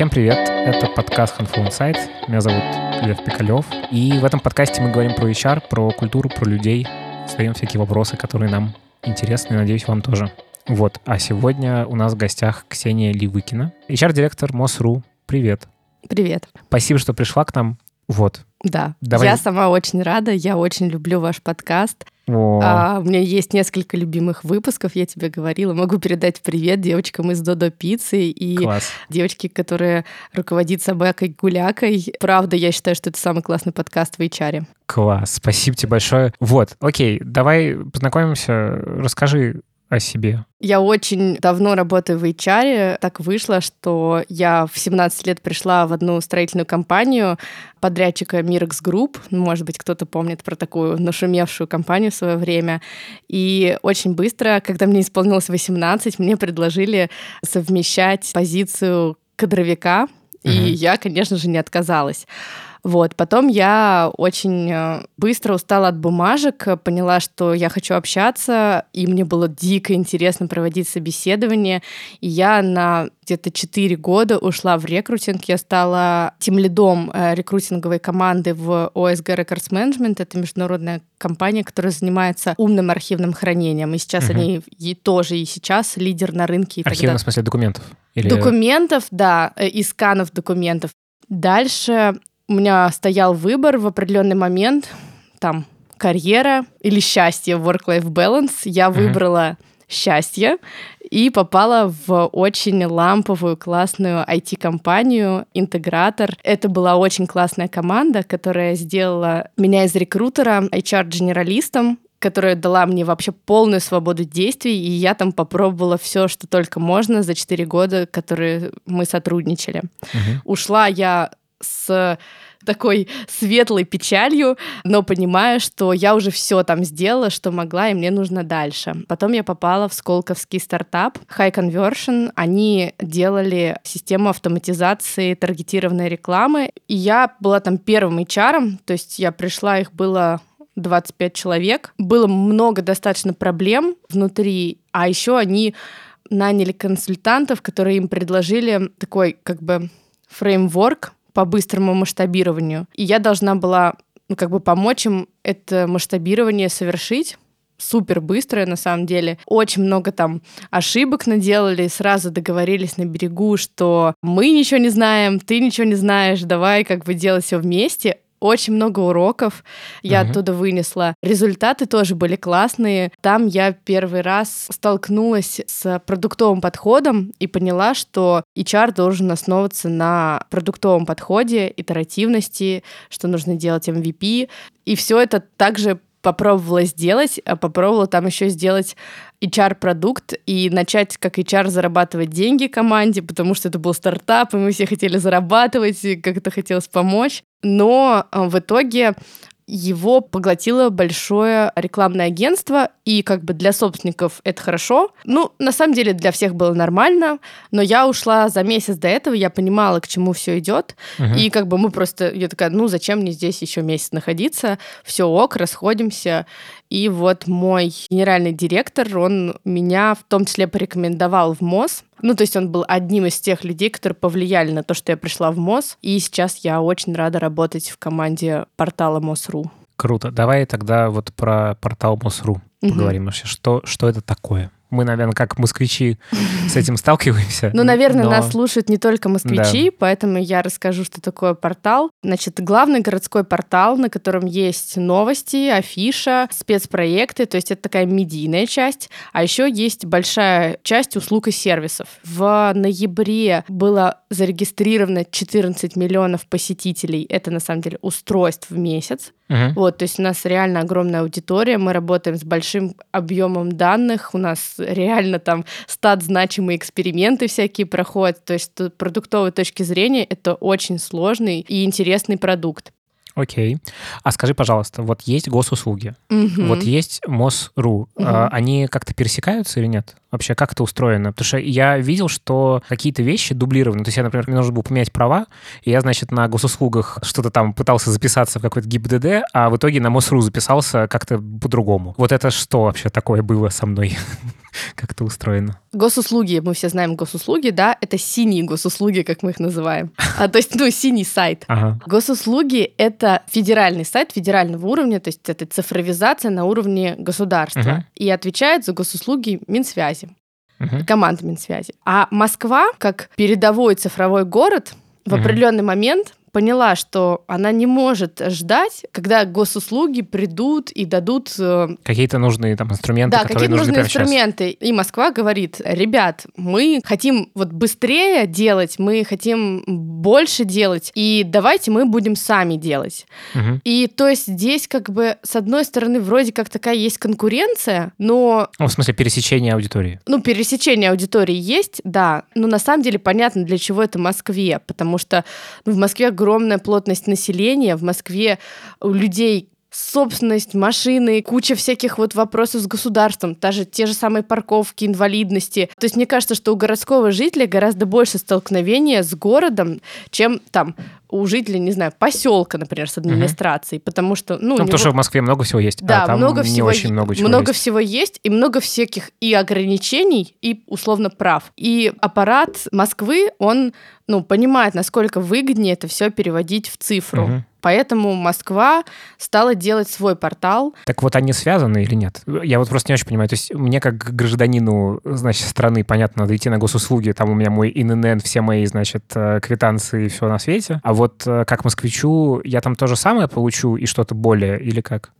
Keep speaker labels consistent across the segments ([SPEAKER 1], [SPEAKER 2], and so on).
[SPEAKER 1] Всем привет, это подкаст Handful Insight. Меня зовут Лев Пикалев. И в этом подкасте мы говорим про HR, про культуру, про людей. Задаем всякие вопросы, которые нам интересны, и, надеюсь, вам тоже. Вот, а сегодня у нас в гостях Ксения Ливыкина, HR-директор МОСРУ. Привет.
[SPEAKER 2] Привет.
[SPEAKER 1] Спасибо, что пришла к нам. Вот.
[SPEAKER 2] Да,
[SPEAKER 1] Давай.
[SPEAKER 2] я сама очень рада, я очень люблю ваш подкаст.
[SPEAKER 1] О,
[SPEAKER 2] А, у меня есть несколько любимых выпусков, я тебе говорила. Могу передать привет девочкам из Додо Пиццы и
[SPEAKER 1] класс.
[SPEAKER 2] девочке, которая руководит собакой Гулякой. Правда, я считаю, что это самый классный подкаст в HR.
[SPEAKER 1] Класс, спасибо тебе большое. Вот, окей, давай познакомимся. Расскажи о себе.
[SPEAKER 2] Я очень давно работаю в HR. Так вышло, что я в 17 лет пришла в одну строительную компанию подрядчика Group. Ну, Может быть, кто-то помнит про такую нашумевшую компанию в свое время. И очень быстро, когда мне исполнилось 18, мне предложили совмещать позицию кадровика. И
[SPEAKER 1] Мгм.
[SPEAKER 2] я, конечно же, не отказалась. Вот. Потом я очень э, быстро устала от бумажек, э, поняла, что я хочу общаться, и мне было дико интересно проводить собеседование. И я на где-то 4 года ушла в рекрутинг. Я стала тимлидом э, рекрутинговой команды в ОСГ Records Management. Это международная компания, которая занимается умным архивным хранением. И сейчас
[SPEAKER 1] Мгм.
[SPEAKER 2] они и тоже и сейчас лидер на рынке. И так
[SPEAKER 1] Архивно,
[SPEAKER 2] далее.
[SPEAKER 1] в смысле, документов? Или...
[SPEAKER 2] Документов, да, и сканов документов. Дальше у меня стоял выбор в определенный момент, там, карьера или счастье, work-life balance. Я
[SPEAKER 1] Мгм.
[SPEAKER 2] выбрала счастье и попала в очень ламповую, классную IT-компанию, интегратор. Это была очень классная команда, которая сделала меня из рекрутера HR-генералистом, которая дала мне вообще полную свободу действий, и я там попробовала все, что только можно за 4 года, которые мы сотрудничали.
[SPEAKER 1] Мгм.
[SPEAKER 2] Ушла я с такой светлой печалью, но понимая, что я уже все там сделала, что могла, и мне нужно дальше. Потом я попала в сколковский стартап High Conversion. Они делали систему автоматизации таргетированной рекламы, и я была там первым HR, то есть я пришла, их было 25 человек. Было много достаточно проблем внутри, а еще они наняли консультантов, которые им предложили такой как бы фреймворк по быстрому масштабированию. И я должна была ну, как бы помочь им это масштабирование совершить супер быстрое на самом деле. Очень много там ошибок наделали, сразу договорились на берегу, что мы ничего не знаем, ты ничего не знаешь, давай как бы делать все вместе. Очень много уроков я
[SPEAKER 1] Мгм.
[SPEAKER 2] оттуда вынесла. Результаты тоже были классные. Там я первый раз столкнулась с продуктовым подходом и поняла, что HR должен основываться на продуктовом подходе, итеративности, что нужно делать MVP. И все это также попробовала сделать, а попробовала там еще сделать HR-продукт и начать как HR зарабатывать деньги команде, потому что это был стартап, и мы все хотели зарабатывать, и как-то хотелось помочь. Но а, в итоге его поглотило большое рекламное агентство, и как бы для собственников это хорошо. Ну, на самом деле для всех было нормально, но я ушла за месяц до этого, я понимала, к чему все идет,
[SPEAKER 1] Мгм.
[SPEAKER 2] и как бы мы просто, я такая, ну зачем мне здесь еще месяц находиться, все ок, расходимся. И вот мой генеральный директор, он меня в том числе порекомендовал в МОЗ. Ну, то есть он был одним из тех людей, которые повлияли на то, что я пришла в МОЗ. И сейчас я очень рада работать в команде портала МОЗ.ру.
[SPEAKER 1] Круто. Давай тогда вот про портал МОСРУ
[SPEAKER 2] Мгм.
[SPEAKER 1] поговорим вообще. Что, что это такое? Мы, наверное, как москвичи с этим сталкиваемся.
[SPEAKER 2] Ну, наверное,
[SPEAKER 1] но-
[SPEAKER 2] нас слушают не только москвичи, поэтому я расскажу, что такое портал. Значит, главный городской портал, на котором есть новости, афиша, спецпроекты, то есть это такая медийная часть. А еще есть большая часть услуг и сервисов. В ноябре было зарегистрировано 14 миллионов посетителей. Это, на самом деле, устройств в месяц.
[SPEAKER 1] Мгм.
[SPEAKER 2] Вот, то есть у нас реально огромная аудитория, мы работаем с большим объемом данных, у нас реально там стат значимые эксперименты всякие проходят, то есть с продуктовой точки зрения это очень сложный и интересный продукт.
[SPEAKER 1] Окей. А скажи, пожалуйста, вот есть госуслуги,
[SPEAKER 2] Мгм.
[SPEAKER 1] вот есть МОСРУ.
[SPEAKER 2] Мгм.
[SPEAKER 1] А, Они как-то пересекаются или нет? Вообще, как это устроено? Потому что я видел, что какие-то вещи дублированы. То есть я, например, мне нужно было поменять права, и я, значит, на госуслугах что-то там пытался записаться в какой-то ГИБДД, а в итоге на МОСРУ записался как-то по-другому. Вот это что вообще такое было со мной? как это устроено?
[SPEAKER 2] Госуслуги, мы все знаем госуслуги, да, это синие госуслуги, как мы их называем. А, то есть, ну, синий сайт.
[SPEAKER 1] Ага.
[SPEAKER 2] Госуслуги — это федеральный сайт федерального уровня, то есть это цифровизация на уровне государства.
[SPEAKER 1] Мгм.
[SPEAKER 2] И отвечает за госуслуги Минсвязи,
[SPEAKER 1] Мгм.
[SPEAKER 2] команда Минсвязи. А Москва, как передовой цифровой город, в
[SPEAKER 1] Мгм.
[SPEAKER 2] определенный момент поняла, что она не может ждать, когда госуслуги придут и дадут э,
[SPEAKER 1] Какие-то нужные там инструменты,
[SPEAKER 2] да,
[SPEAKER 1] которые
[SPEAKER 2] какие
[SPEAKER 1] нужны
[SPEAKER 2] нужны
[SPEAKER 1] прямо сейчас.
[SPEAKER 2] инструменты. И Москва говорит, ребят, мы хотим вот быстрее делать, мы хотим больше делать, и давайте мы будем сами делать.
[SPEAKER 1] Мгм.
[SPEAKER 2] И то есть здесь как бы с одной стороны вроде как такая есть конкуренция, но
[SPEAKER 1] Ну, в смысле, пересечение аудитории.
[SPEAKER 2] ну, пересечение аудитории есть, да, но на самом деле понятно, для чего это Москве, потому что ну, в Москве огромная плотность населения, в Москве у людей собственность, машины, куча всяких вот вопросов с государством, даже те же самые парковки, инвалидности. То есть мне кажется, что у городского жителя гораздо больше столкновения с городом, чем там у жителя, не знаю, поселка, например, с администрацией, потому что, ну,
[SPEAKER 1] Ну, потому
[SPEAKER 2] него-
[SPEAKER 1] что в Москве много всего есть,
[SPEAKER 2] да,
[SPEAKER 1] а там
[SPEAKER 2] много
[SPEAKER 1] не
[SPEAKER 2] всего,
[SPEAKER 1] очень
[SPEAKER 2] е-
[SPEAKER 1] много чего
[SPEAKER 2] много
[SPEAKER 1] есть.
[SPEAKER 2] всего есть, и много всяких и ограничений, и условно прав. И аппарат Москвы, он, ну, понимает, насколько выгоднее это все переводить в цифру.
[SPEAKER 1] Мгм.
[SPEAKER 2] Поэтому Москва стала делать свой портал.
[SPEAKER 1] Так вот, они связаны или нет? Я вот просто не очень понимаю. То есть мне как гражданину, значит, страны, понятно, надо идти на госуслуги, там у меня мой ИНН, все мои, значит, э, квитанции и все на свете. А вот э, как москвичу, я там то же самое получу и что-то более, или как?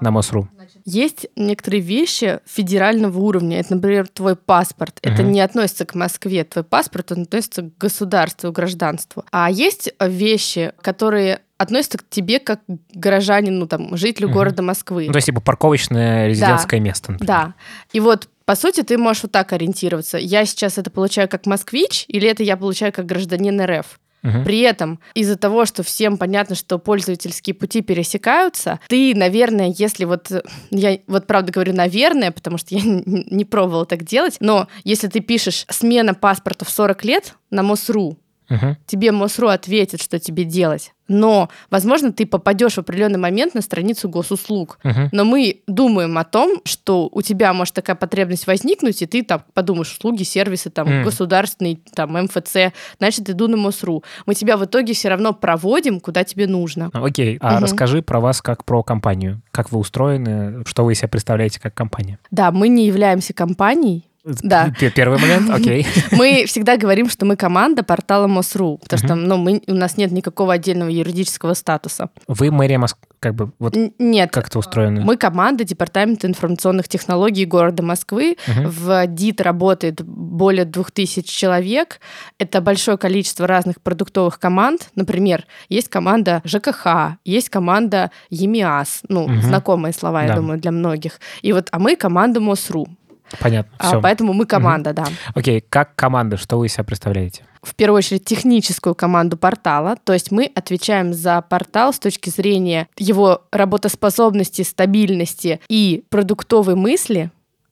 [SPEAKER 1] На МОСРУ.
[SPEAKER 2] Есть некоторые вещи федерального уровня. Это, например, твой паспорт. Это
[SPEAKER 1] Мгм.
[SPEAKER 2] не относится к Москве. Твой паспорт он относится к государству, к гражданству. А есть вещи, которые относятся к тебе как к горожанину, там, жителю
[SPEAKER 1] Мгм.
[SPEAKER 2] города Москвы.
[SPEAKER 1] Ну, то есть, типа, парковочное резидентское место, например.
[SPEAKER 2] Да. И вот, по сути, ты можешь вот так ориентироваться. Я сейчас это получаю как москвич, или это я получаю как гражданин РФ.
[SPEAKER 1] Мгм.
[SPEAKER 2] При этом из-за того, что всем понятно, что пользовательские пути пересекаются, ты, наверное, если вот э, я вот правда говорю наверное, потому что я не пробовала так делать, но если ты пишешь смена паспорта в 40 лет на МОСРУ,
[SPEAKER 1] Мгм.
[SPEAKER 2] тебе МОСРУ ответит, что тебе делать. Но, возможно, ты попадешь в определенный момент на страницу госуслуг.
[SPEAKER 1] Мгм.
[SPEAKER 2] Но мы думаем о том, что у тебя может такая потребность возникнуть, и ты там подумаешь, услуги, сервисы, там,
[SPEAKER 1] М.
[SPEAKER 2] государственный, там, МФЦ, значит, иду на МОСРУ. Мы тебя в итоге все равно проводим, куда тебе нужно.
[SPEAKER 1] Ну, Окей, а
[SPEAKER 2] Мгм.
[SPEAKER 1] расскажи про вас как про компанию. Как вы устроены, что вы из себя представляете как компания?
[SPEAKER 2] Да, мы не являемся компанией. Да.
[SPEAKER 1] Первый момент, окей.
[SPEAKER 2] Мы всегда говорим, что мы команда портала МОСРУ, потому что ну, мы, у нас нет никакого отдельного юридического статуса.
[SPEAKER 1] Вы мэрия Москвы, как бы, вот
[SPEAKER 2] Нет,
[SPEAKER 1] как это устроено?
[SPEAKER 2] Мы команда Департамента информационных технологий города Москвы.
[SPEAKER 1] Мгм.
[SPEAKER 2] В ДИТ работает более 2000 человек. Это большое количество разных продуктовых команд. Например, есть команда ЖКХ, есть команда ЕМИАС. Ну,
[SPEAKER 1] Мгм.
[SPEAKER 2] знакомые слова, я
[SPEAKER 1] Да.
[SPEAKER 2] думаю, для многих. И вот, а мы команда МОСРУ.
[SPEAKER 1] Понятно,
[SPEAKER 2] А,
[SPEAKER 1] все.
[SPEAKER 2] поэтому мы команда, да.
[SPEAKER 1] Окей, как команда, что вы из себя представляете?
[SPEAKER 2] в первую очередь техническую команду портала, то есть мы отвечаем за портал с точки зрения его работоспособности, стабильности и продуктовой мысли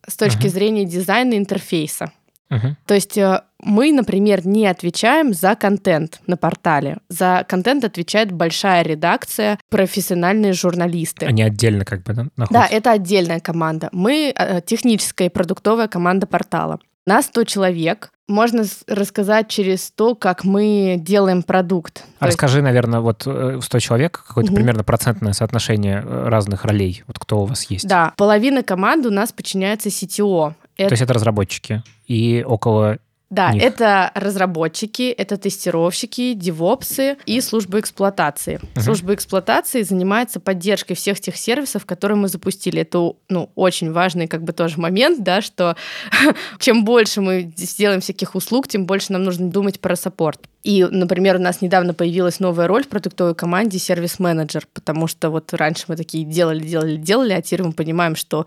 [SPEAKER 2] с точки
[SPEAKER 1] Мгм.
[SPEAKER 2] зрения дизайна интерфейса.
[SPEAKER 1] Мгм.
[SPEAKER 2] То есть э, мы, например, не отвечаем за контент на портале. За контент отвечает большая редакция, профессиональные журналисты.
[SPEAKER 1] Они отдельно как бы да,
[SPEAKER 2] Да,
[SPEAKER 1] находятся?
[SPEAKER 2] это отдельная команда. Мы э, техническая и продуктовая команда портала. Нас 100 человек. Можно рассказать через то, как мы делаем продукт.
[SPEAKER 1] А
[SPEAKER 2] То есть-
[SPEAKER 1] расскажи, наверное, вот э, 100 человек, какое-то
[SPEAKER 2] Мгм.
[SPEAKER 1] примерно процентное соотношение э, разных ролей, вот кто у вас есть.
[SPEAKER 2] Да, половина команды у нас подчиняется CTO.
[SPEAKER 1] То есть это разработчики. И около...
[SPEAKER 2] Да,
[SPEAKER 1] них.
[SPEAKER 2] это разработчики, это тестировщики, девопсы и служба эксплуатации.
[SPEAKER 1] Мгм.
[SPEAKER 2] Служба эксплуатации занимается поддержкой всех тех сервисов, которые мы запустили. Это ну, очень важный как бы тоже момент, да, что чем больше мы сделаем всяких услуг, тем больше нам нужно думать про саппорт. И, например, у нас недавно появилась новая роль в продуктовой команде сервис-менеджер, потому что вот раньше мы такие делали, делали, делали, а теперь мы понимаем, что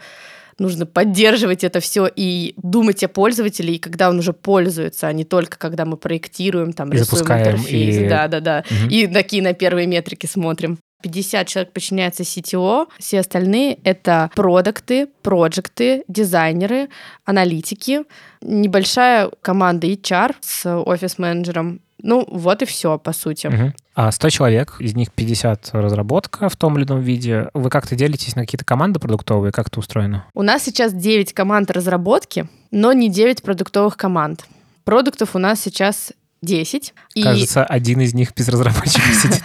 [SPEAKER 2] нужно поддерживать это все и думать о пользователе, и когда он уже пользуется, а не только когда мы проектируем, там,
[SPEAKER 1] И
[SPEAKER 2] рисуем интерфейс.
[SPEAKER 1] и-
[SPEAKER 2] Да, да, да.
[SPEAKER 1] Мгм.
[SPEAKER 2] И такие на первые метрики смотрим. 50 человек подчиняется CTO, все остальные — это продукты, проекты, дизайнеры, аналитики, небольшая команда HR с офис-менеджером, ну, вот и все, по сути.
[SPEAKER 1] Угу. А 100 человек, из них 50 разработка в том или ином виде. Вы как-то делитесь на какие-то команды продуктовые? Как это устроено?
[SPEAKER 2] У нас сейчас 9 команд разработки, но не 9 продуктовых команд. Продуктов у нас сейчас 10.
[SPEAKER 1] Кажется, и... один из них без разработчиков сидит.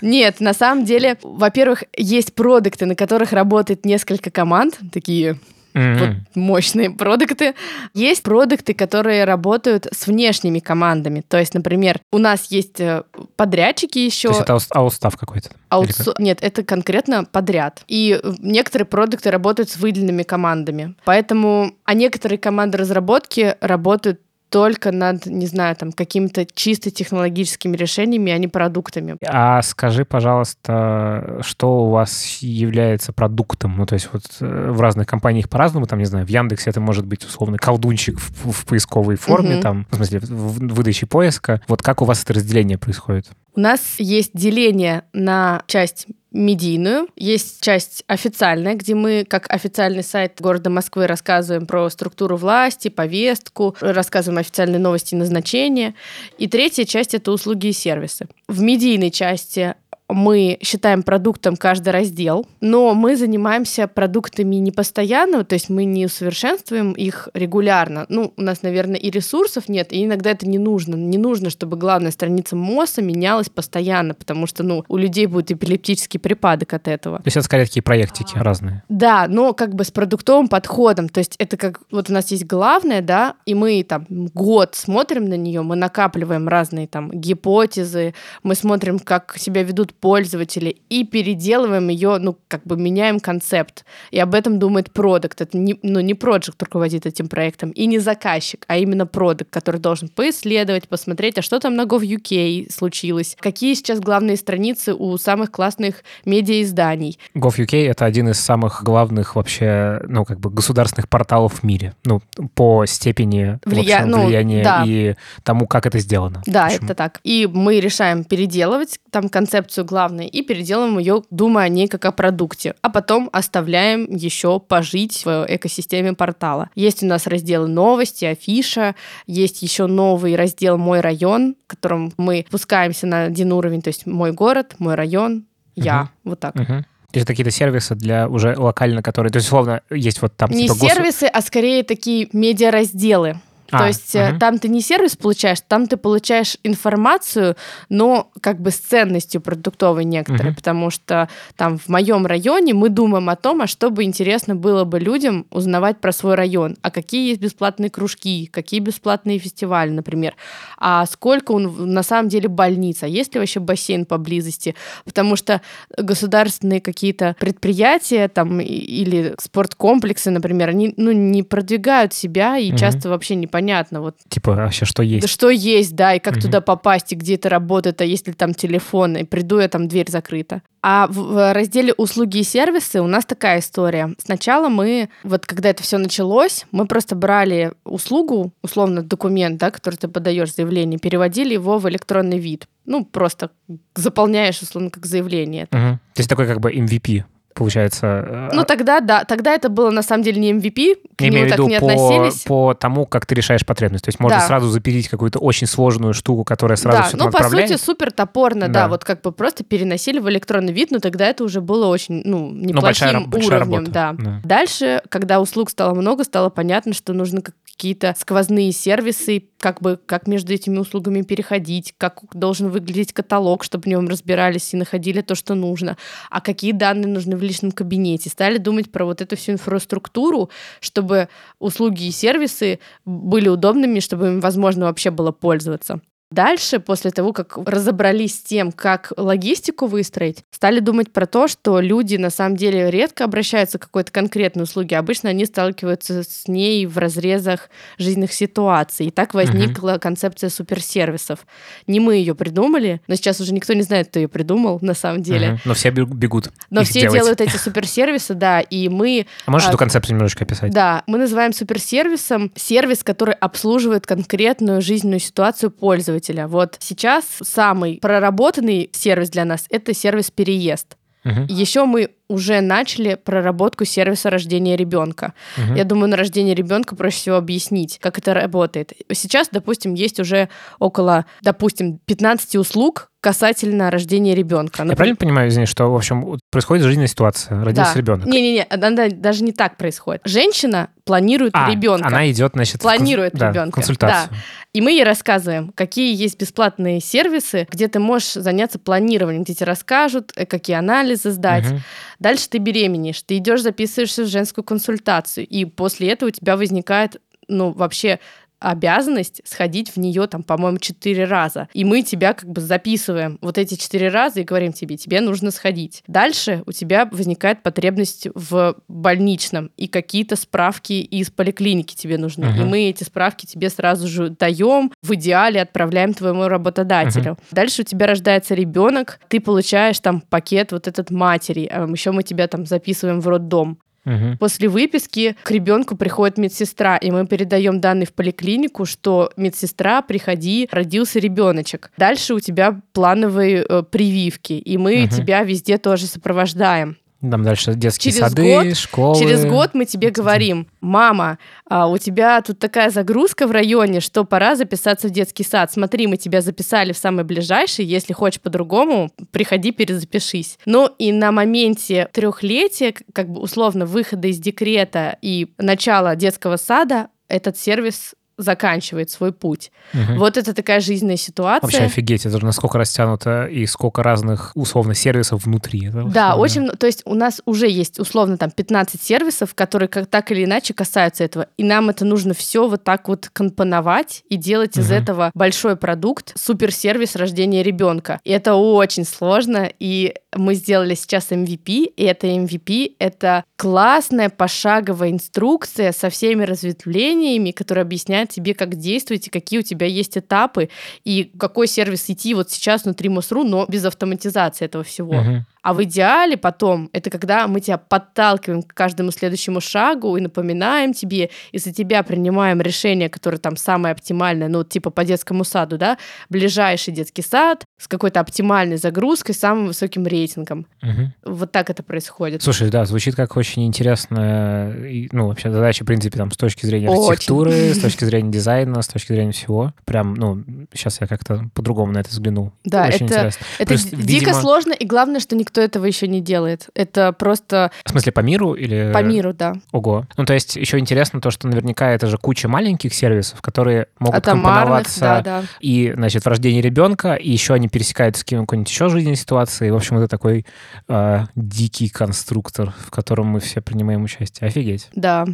[SPEAKER 2] Нет, на самом деле, во-первых, есть продукты, на которых работает несколько команд, такие Mm-hmm. Вот мощные продукты. Есть продукты, которые работают с внешними командами. То есть, например, у нас есть э, подрядчики еще. То
[SPEAKER 1] есть это аутстав какой-то?
[SPEAKER 2] Аутс... Как? Нет, это конкретно подряд. И некоторые продукты работают с выделенными командами. Поэтому, а некоторые команды разработки работают только над, не знаю, там, какими-то чисто технологическими решениями, а не продуктами.
[SPEAKER 1] А скажи, пожалуйста, что у вас является продуктом? Ну, то есть вот э, в разных компаниях по-разному, там, не знаю, в Яндексе это может быть, условно, колдунчик в, в поисковой форме, угу. там, в смысле, в выдаче поиска. Вот как у вас это разделение происходит?
[SPEAKER 2] У нас есть деление на часть медийную, есть часть официальная, где мы, как официальный сайт города Москвы, рассказываем про структуру власти, повестку, рассказываем официальные новости и назначения. И третья часть — это услуги и сервисы. В медийной части мы считаем продуктом каждый раздел, но мы занимаемся продуктами не постоянно, то есть мы не усовершенствуем их регулярно. Ну, у нас, наверное, и ресурсов нет, и иногда это не нужно. Не нужно, чтобы главная страница МОСа менялась постоянно, потому что, ну, у людей будет эпилептический припадок от этого. То
[SPEAKER 1] есть это скорее такие проектики разные.
[SPEAKER 2] Да, но как бы с продуктовым подходом. То есть это как, вот у нас есть главное, да, и мы там год смотрим на нее, мы накапливаем разные там гипотезы, мы смотрим, как себя ведут пользователи и переделываем ее, ну, как бы меняем концепт. И об этом думает продукт. Это не, ну, не проект руководит этим проектом, и не заказчик, а именно продукт, который должен поисследовать, посмотреть, а что там на Gov.uk случилось, какие сейчас главные страницы у самых классных медиаизданий.
[SPEAKER 1] Gov.uk — это один из самых главных вообще, ну, как бы государственных порталов в мире, ну, по степени Влия... общем, ну, влияния да. и тому, как это сделано.
[SPEAKER 2] Да, это так. И мы решаем переделывать там концепцию главной и переделываем ее, думая о ней как о продукте, а потом оставляем еще пожить в экосистеме портала. Есть у нас разделы новости, афиша, есть еще новый раздел «Мой район», в котором мы спускаемся на один уровень, то есть «Мой город», «Мой район», «Я», угу. вот так. Угу.
[SPEAKER 1] То есть какие-то сервисы для уже локально, которые... То есть, условно, есть вот там...
[SPEAKER 2] Не
[SPEAKER 1] типа,
[SPEAKER 2] сервисы, гос... а скорее такие медиаразделы. А, То есть угу. там ты не сервис получаешь, там ты получаешь информацию, но как бы с ценностью продуктовой некоторой, угу. потому что там в моем районе мы думаем о том, а что бы интересно было бы людям узнавать про свой район, а какие есть бесплатные кружки, какие бесплатные фестивали, например, а сколько он на самом деле больниц, а есть ли вообще бассейн поблизости, потому что государственные какие-то предприятия там или спорткомплексы, например, они ну, не продвигают себя и угу. часто вообще не понимают, непонятно. Вот.
[SPEAKER 1] Типа вообще что есть? Да
[SPEAKER 2] что есть, да, и как угу. туда попасть, и где это работает, а есть ли там телефон, и приду я, там дверь закрыта. А в разделе услуги и сервисы у нас такая история. Сначала мы, вот когда это все началось, мы просто брали услугу, условно документ, да, который ты подаешь заявление, переводили его в электронный вид. Ну, просто заполняешь, условно, как заявление.
[SPEAKER 1] Угу. То есть такой как бы MVP получается.
[SPEAKER 2] Э, ну, тогда, да. Тогда это было, на самом деле, не MVP, к
[SPEAKER 1] Я
[SPEAKER 2] нему так
[SPEAKER 1] не по, относились. по тому, как ты решаешь потребность. То есть можно да. сразу запилить какую-то очень сложную штуку, которая сразу да. все
[SPEAKER 2] ну,
[SPEAKER 1] по
[SPEAKER 2] сути, супер топорно, да. да. Вот как бы просто переносили в электронный вид, но тогда это уже было очень, ну, неплохим ну, большая, уровнем. Большая работа. Да. да. Дальше, когда услуг стало много, стало понятно, что нужно какие-то сквозные сервисы, как бы как между этими услугами переходить, как должен выглядеть каталог, чтобы в нем разбирались и находили то, что нужно, а какие данные нужны в личном кабинете. Стали думать про вот эту всю инфраструктуру, чтобы услуги и сервисы были удобными, чтобы им возможно вообще было пользоваться. Дальше, после того, как разобрались с тем, как логистику выстроить, стали думать про то, что люди на самом деле редко обращаются к какой-то конкретной услуге. Обычно они сталкиваются с ней в разрезах жизненных ситуаций. И так возникла uh-huh. концепция суперсервисов. Не мы ее придумали, но сейчас уже никто не знает, кто ее придумал на самом деле. Uh-huh.
[SPEAKER 1] Но все бегут.
[SPEAKER 2] Но все делать. делают эти суперсервисы, да, и мы...
[SPEAKER 1] А можешь а, эту концепцию немножечко описать?
[SPEAKER 2] Да, мы называем суперсервисом сервис, который обслуживает конкретную жизненную ситуацию пользователя пользователя. Вот сейчас самый проработанный сервис для нас — это сервис «Переезд».
[SPEAKER 1] Мгм.
[SPEAKER 2] Еще мы уже начали проработку сервиса рождения ребенка.
[SPEAKER 1] Мгм.
[SPEAKER 2] Я думаю, на рождение ребенка проще всего объяснить, как это работает. Сейчас, допустим, есть уже около, допустим, 15 услуг касательно рождения ребенка.
[SPEAKER 1] Я правильно понимаю, извини, что, в общем, происходит жизненная ситуация, родился
[SPEAKER 2] Да.
[SPEAKER 1] ребенок.
[SPEAKER 2] Не-не-не, она даже не так происходит. Женщина планирует
[SPEAKER 1] А,
[SPEAKER 2] ребенка.
[SPEAKER 1] она идет, значит, в конс-
[SPEAKER 2] Планирует
[SPEAKER 1] да,
[SPEAKER 2] ребенка,
[SPEAKER 1] консультацию.
[SPEAKER 2] И мы ей рассказываем, какие есть бесплатные сервисы, где ты можешь заняться планированием, где тебе расскажут, э, какие анализы сдать.
[SPEAKER 1] Мгм.
[SPEAKER 2] Дальше ты беременеешь, ты идешь, записываешься в женскую консультацию, и после этого у тебя возникает, ну, вообще обязанность сходить в нее там, по-моему, четыре раза. И мы тебя как бы записываем вот эти четыре раза и говорим тебе, тебе нужно сходить. Дальше у тебя возникает потребность в больничном, и какие-то справки из поликлиники тебе нужны.
[SPEAKER 1] Мгм.
[SPEAKER 2] И мы эти справки тебе сразу же даем, в идеале отправляем твоему работодателю. Дальше у тебя рождается ребенок, ты получаешь там пакет вот этот матери, а еще мы тебя там записываем в роддом.
[SPEAKER 1] Мгм.
[SPEAKER 2] После выписки к ребенку приходит медсестра, и мы передаем данные в поликлинику, что медсестра, приходи, родился ребеночек. Дальше у тебя плановые э, прививки, и мы
[SPEAKER 1] Мгм.
[SPEAKER 2] тебя везде тоже сопровождаем.
[SPEAKER 1] Там дальше детские
[SPEAKER 2] Через
[SPEAKER 1] сады,
[SPEAKER 2] год-
[SPEAKER 1] школы.
[SPEAKER 2] Через год мы тебе говорим, мама, а, у тебя тут такая загрузка в районе, что пора записаться в детский сад. Смотри, мы тебя записали в самый ближайший, если хочешь по-другому, приходи, перезапишись. Ну и на моменте трехлетия, как бы условно выхода из декрета и начала детского сада, этот сервис заканчивает свой путь.
[SPEAKER 1] Мгм.
[SPEAKER 2] Вот это такая жизненная ситуация.
[SPEAKER 1] Вообще офигеть, это же насколько растянуто и сколько разных, условно, сервисов внутри. этого
[SPEAKER 2] Да, очень, то есть у нас уже есть условно там 15 сервисов, которые как так или иначе касаются этого, и нам это нужно все вот так вот компоновать и делать из
[SPEAKER 1] Мгм.
[SPEAKER 2] этого большой продукт, суперсервис рождения ребенка. И это очень сложно, и мы сделали сейчас MVP, и это MVP — это классная пошаговая инструкция со всеми разветвлениями, которая объясняет тебе, как действовать, и какие у тебя есть этапы, и какой сервис идти вот сейчас внутри МОСРУ, но без автоматизации этого всего.
[SPEAKER 1] Мгм.
[SPEAKER 2] А в идеале потом это когда мы тебя подталкиваем к каждому следующему шагу и напоминаем тебе, и за тебя принимаем решение, которое там самое оптимальное, ну, типа по детскому саду, да, ближайший детский сад с какой-то оптимальной загрузкой, самым высоким рейтингом.
[SPEAKER 1] Мгм.
[SPEAKER 2] Вот так это происходит.
[SPEAKER 1] Слушай, да, звучит как очень интересная, ну, вообще задача, в принципе, там, с точки зрения
[SPEAKER 2] Очень.
[SPEAKER 1] архитектуры, с точки зрения дизайна, с точки зрения всего. Прям, ну, сейчас я как-то по-другому на это взглянул.
[SPEAKER 2] Да,
[SPEAKER 1] Очень
[SPEAKER 2] это,
[SPEAKER 1] интересно.
[SPEAKER 2] это
[SPEAKER 1] Плюс,
[SPEAKER 2] ди-
[SPEAKER 1] видимо-
[SPEAKER 2] дико сложно, и главное, что никто этого еще не делает. Это просто
[SPEAKER 1] В смысле, по миру или...
[SPEAKER 2] по миру, да.
[SPEAKER 1] Ого. Ну, то есть еще интересно то, что наверняка это же куча маленьких сервисов, которые могут
[SPEAKER 2] Атомарных,
[SPEAKER 1] компоноваться
[SPEAKER 2] да, да.
[SPEAKER 1] и, значит, в рождении ребенка, и еще они пересекаются с какой-нибудь еще жизненной ситуацией. В общем, это такой э, дикий конструктор, в котором мы все принимаем участие. Офигеть.
[SPEAKER 2] Да.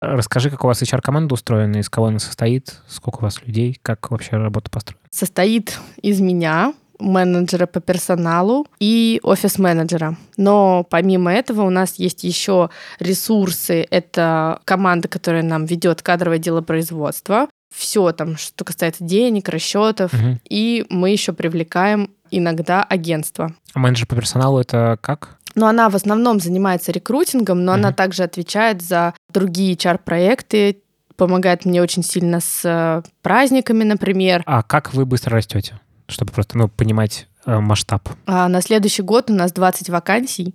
[SPEAKER 1] Расскажи, как у вас HR-команда устроена, из кого она состоит, сколько у вас людей, как вообще работа построена.
[SPEAKER 2] состоит из меня, менеджера по персоналу и офис-менеджера. Но помимо этого у нас есть еще ресурсы. Это команда, которая нам ведет кадровое дело производства. Все там, что касается денег, расчетов.
[SPEAKER 1] Мгм.
[SPEAKER 2] И мы еще привлекаем иногда агентство.
[SPEAKER 1] А менеджер по персоналу это как?
[SPEAKER 2] Но она в основном занимается рекрутингом, но она
[SPEAKER 1] Мгм.
[SPEAKER 2] также отвечает за другие HR-проекты, помогает мне очень сильно с э, праздниками, например.
[SPEAKER 1] А как вы быстро растете? Чтобы просто, ну, понимать э, масштаб.
[SPEAKER 2] А на следующий год у нас 20 вакансий.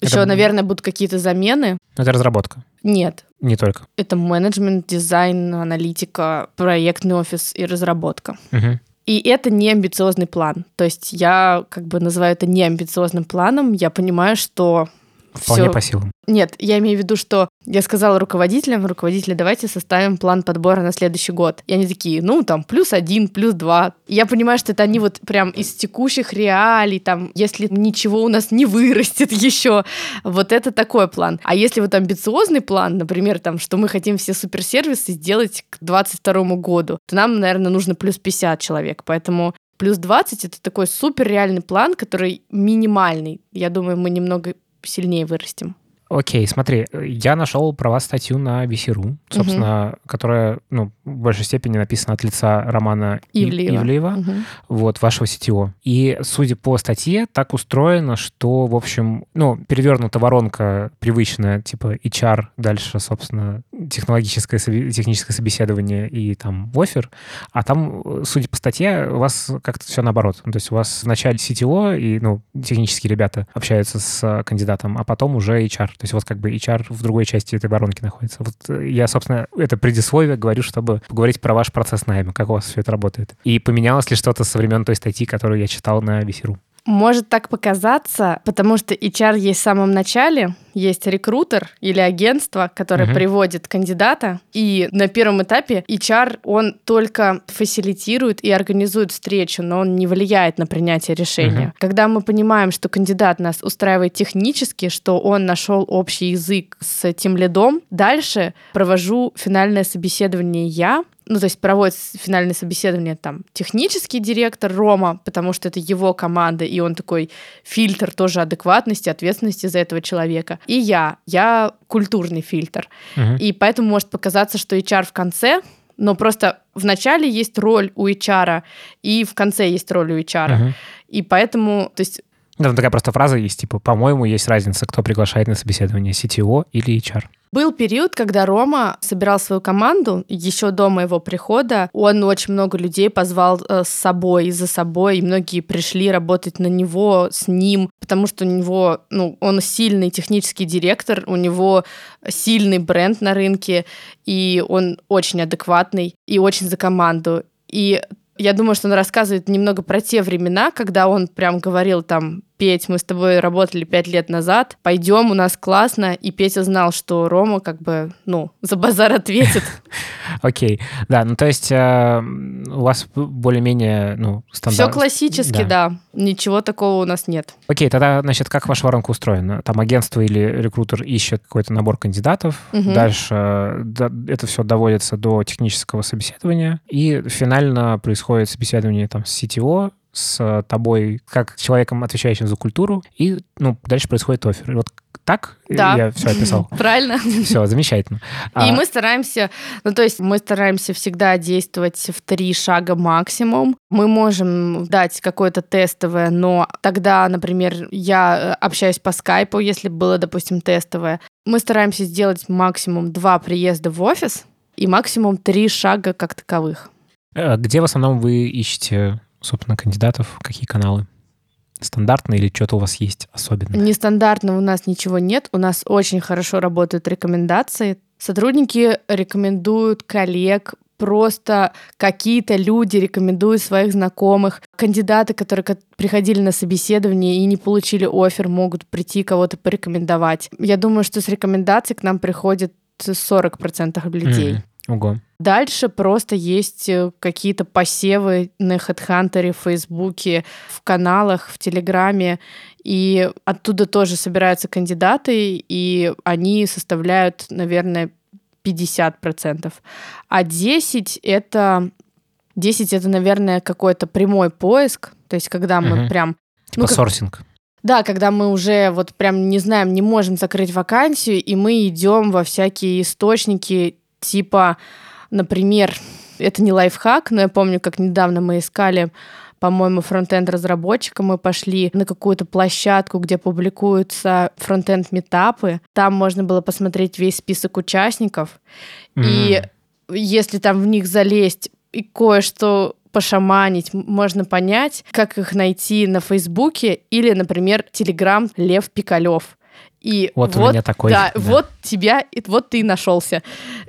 [SPEAKER 2] Еще, наверное, будут какие-то замены.
[SPEAKER 1] Ну, Это разработка,
[SPEAKER 2] Нет,
[SPEAKER 1] не только.
[SPEAKER 2] это менеджмент, дизайн, аналитика, проектный офис и разработка.
[SPEAKER 1] Мгм.
[SPEAKER 2] И это не амбициозный план. То есть я как бы называю это не амбициозным планом. Я понимаю, что
[SPEAKER 1] Вполне по силам.
[SPEAKER 2] Нет, я имею в виду, что я сказала руководителям, руководители, давайте составим план подбора на следующий год. И они такие, ну, там, плюс один, плюс два. Я понимаю, что это они вот прям из текущих реалий, там, если ничего у нас не вырастет еще, вот это такой план. А если вот амбициозный план, например, там, что мы хотим все суперсервисы сделать к 2022 году, то нам, наверное, нужно плюс 50 человек. Поэтому плюс 20 — это такой супер реальный план, который минимальный. Я думаю, мы немного сильнее вырастем.
[SPEAKER 1] Окей, смотри, я нашел про вас статью на VC.ru, собственно, которая, ну, в большей степени написана от лица Романа
[SPEAKER 2] Ивлеева.
[SPEAKER 1] Ивлеева,
[SPEAKER 2] Мгм.
[SPEAKER 1] вот, вашего CTO. И, судя по статье, так устроено, что, в общем, ну, перевернута воронка привычная, типа HR, дальше, собственно, технологическое, техническое собеседование и там в офер, а там, судя по статье, у вас как-то все наоборот. То есть у вас вначале CTO и, ну, технические ребята общаются с кандидатом, а потом уже HR. То есть вас как бы HR в другой части этой воронки находится. Вот э, я, собственно, это предисловие говорю, чтобы поговорить про ваш процесс найма, как у вас все это работает. И поменялось ли что-то со времен той статьи, которую я читал на VC.ru?
[SPEAKER 2] Может так показаться, потому что HR есть в самом начале, есть рекрутер или агентство, которое угу. приводит кандидата, и на первом этапе HR, он только фасилитирует и организует встречу, но он не влияет на принятие решения. Угу. Когда мы понимаем, что кандидат нас устраивает технически, что он нашел общий язык с тем лидом, дальше провожу финальное собеседование я, ну, то есть проводит финальное собеседование там технический директор Рома, потому что это его команда, и он такой фильтр тоже адекватности, ответственности за этого человека. И я, я культурный фильтр. Uh-huh. И поэтому может показаться, что HR в конце, но просто в начале есть роль у HR, и в конце есть роль у HR. Uh-huh. И поэтому, то есть
[SPEAKER 1] там такая просто фраза есть, типа, по-моему, есть разница, кто приглашает на собеседование, CTO или HR.
[SPEAKER 2] Был период, когда Рома собирал свою команду, еще до моего прихода. Он очень много людей позвал э, с собой и за собой, и многие пришли работать на него, с ним, потому что у него, ну, он сильный технический директор, у него сильный бренд на рынке, и он очень адекватный и очень за команду. И я думаю, что он рассказывает немного про те времена, когда он прям говорил там Петь, мы с тобой работали пять лет назад, пойдем, у нас классно. И Петя знал, что Рома как бы, ну, за базар ответит.
[SPEAKER 1] Окей, да, ну то есть э, у вас более-менее, ну, стандарт.
[SPEAKER 2] Все классически, да. Ничего такого у нас нет.
[SPEAKER 1] Окей, тогда, значит, как ваша воронка устроена? Там агентство или рекрутер ищет какой-то набор кандидатов, дальше это все доводится до технического собеседования, и финально происходит собеседование там с CTO, с тобой как человеком, отвечающим за культуру, и ну, дальше происходит офер. И вот так
[SPEAKER 2] да.
[SPEAKER 1] я все описал.
[SPEAKER 2] Правильно.
[SPEAKER 1] Все, замечательно.
[SPEAKER 2] И а... мы стараемся, ну то есть мы стараемся всегда действовать в три шага максимум. Мы можем дать какое-то тестовое, но тогда, например, я общаюсь по скайпу, если было, допустим, тестовое. Мы стараемся сделать максимум два приезда в офис и максимум три шага как таковых.
[SPEAKER 1] Э, где в основном вы ищете собственно, кандидатов? Какие каналы? Стандартно или что-то у вас есть особенное?
[SPEAKER 2] Нестандартно у нас ничего нет. У нас очень хорошо работают рекомендации. Сотрудники рекомендуют коллег, просто какие-то люди рекомендуют своих знакомых. Кандидаты, которые приходили на собеседование и не получили офер, могут прийти кого-то порекомендовать. Я думаю, что с рекомендаций к нам приходит 40% людей.
[SPEAKER 1] Mm. Ого.
[SPEAKER 2] Дальше просто есть э, какие-то посевы на HeadHunter, в Фейсбуке, в каналах, в Телеграме, и оттуда тоже собираются кандидаты, и они составляют, наверное, 50%. А 10 — это 10 это, наверное, какой-то прямой поиск, то есть когда мы угу. прям...
[SPEAKER 1] Типа ну, сорсинг.
[SPEAKER 2] Да, когда мы уже вот прям не знаем, не можем закрыть вакансию, и мы идем во всякие источники типа, например, это не лайфхак, но я помню, как недавно мы искали по-моему, фронтенд разработчика, мы пошли на какую-то площадку, где публикуются фронтенд метапы. Там можно было посмотреть весь список участников. Mm. И если там в них залезть и кое-что пошаманить, можно понять, как их найти на Фейсбуке или, например, Телеграм Лев Пикалев. И
[SPEAKER 1] вот, вот у меня такой.
[SPEAKER 2] Да, да, вот тебя, вот ты и нашелся.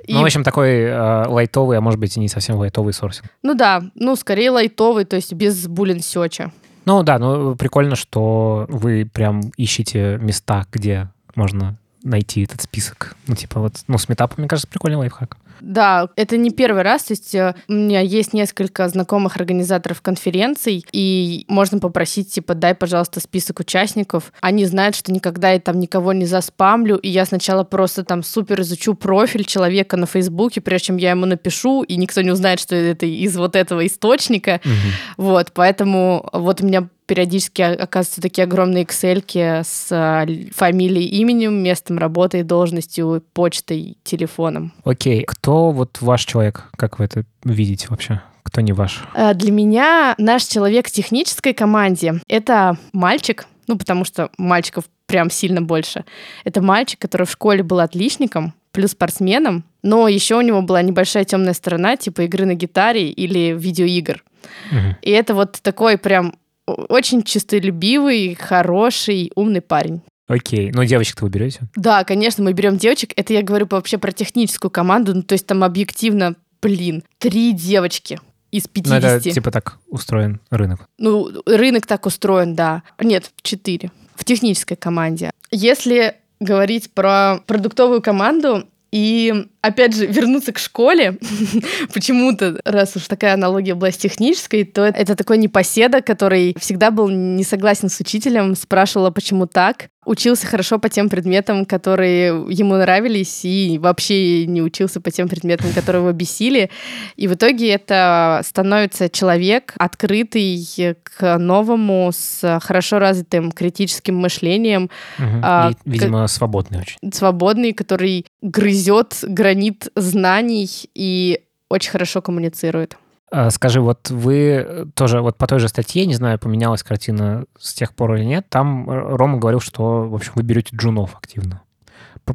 [SPEAKER 1] И... Ну, в общем, такой э, лайтовый, а может быть и не совсем лайтовый сорсинг.
[SPEAKER 2] Ну да, ну скорее лайтовый, то есть без булин сеча.
[SPEAKER 1] Ну да, ну прикольно, что вы прям ищете места, где можно найти этот список. Ну, типа вот, ну, с метапом, мне кажется, прикольный лайфхак.
[SPEAKER 2] Да, это не первый раз. То есть э, у меня есть несколько знакомых организаторов конференций, и можно попросить, типа, дай, пожалуйста, список участников. Они знают, что никогда я там никого не заспамлю, и я сначала просто там супер изучу профиль человека на Фейсбуке, прежде чем я ему напишу, и никто не узнает, что это из вот этого источника. Угу. Вот, поэтому вот у меня периодически оказываются такие огромные excel с а, фамилией, именем, местом работы, должностью, почтой, телефоном.
[SPEAKER 1] Окей. Кто вот ваш человек? Как вы это видите вообще? Кто не ваш?
[SPEAKER 2] А, для меня наш человек в технической команде — это мальчик, ну, потому что мальчиков прям сильно больше. Это мальчик, который в школе был отличником, плюс спортсменом, но еще у него была небольшая темная сторона, типа игры на гитаре или видеоигр.
[SPEAKER 1] Мгм.
[SPEAKER 2] И это вот такой прям очень чистолюбивый, хороший, умный парень.
[SPEAKER 1] Окей. Ну, девочек-то вы берете?
[SPEAKER 2] Да, конечно, мы берем девочек. Это я говорю вообще про техническую команду. Ну, то есть там объективно, блин, три девочки из
[SPEAKER 1] Ну,
[SPEAKER 2] 50.
[SPEAKER 1] это типа так устроен рынок.
[SPEAKER 2] Ну, рынок так устроен, да. Нет, четыре. В технической команде. Если говорить про продуктовую команду, и опять же вернуться к школе, почему-то, раз уж такая аналогия была с технической, то это такой непоседа, который всегда был не согласен с учителем, спрашивала, почему так, учился хорошо по тем предметам, которые ему нравились, и вообще не учился по тем предметам, которые его бесили. И в итоге это становится человек, открытый к новому, с хорошо развитым критическим мышлением,
[SPEAKER 1] Мгм.
[SPEAKER 2] А,
[SPEAKER 1] И, видимо, свободный очень.
[SPEAKER 2] свободный, который грызет гранит знаний и очень хорошо коммуницирует.
[SPEAKER 1] А, Скажи, вот вы тоже вот по той же статье, не знаю, поменялась картина с тех пор или нет, там э, Рома говорил, что, в общем, вы берете джунов активно.